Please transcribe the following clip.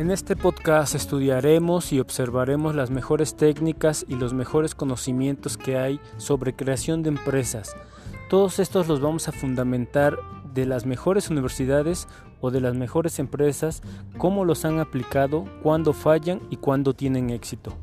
En este podcast estudiaremos y observaremos las mejores técnicas y los mejores conocimientos que hay sobre creación de empresas. Todos estos los vamos a fundamentar de las mejores universidades o de las mejores empresas, cómo los han aplicado, cuándo fallan y cuándo tienen éxito.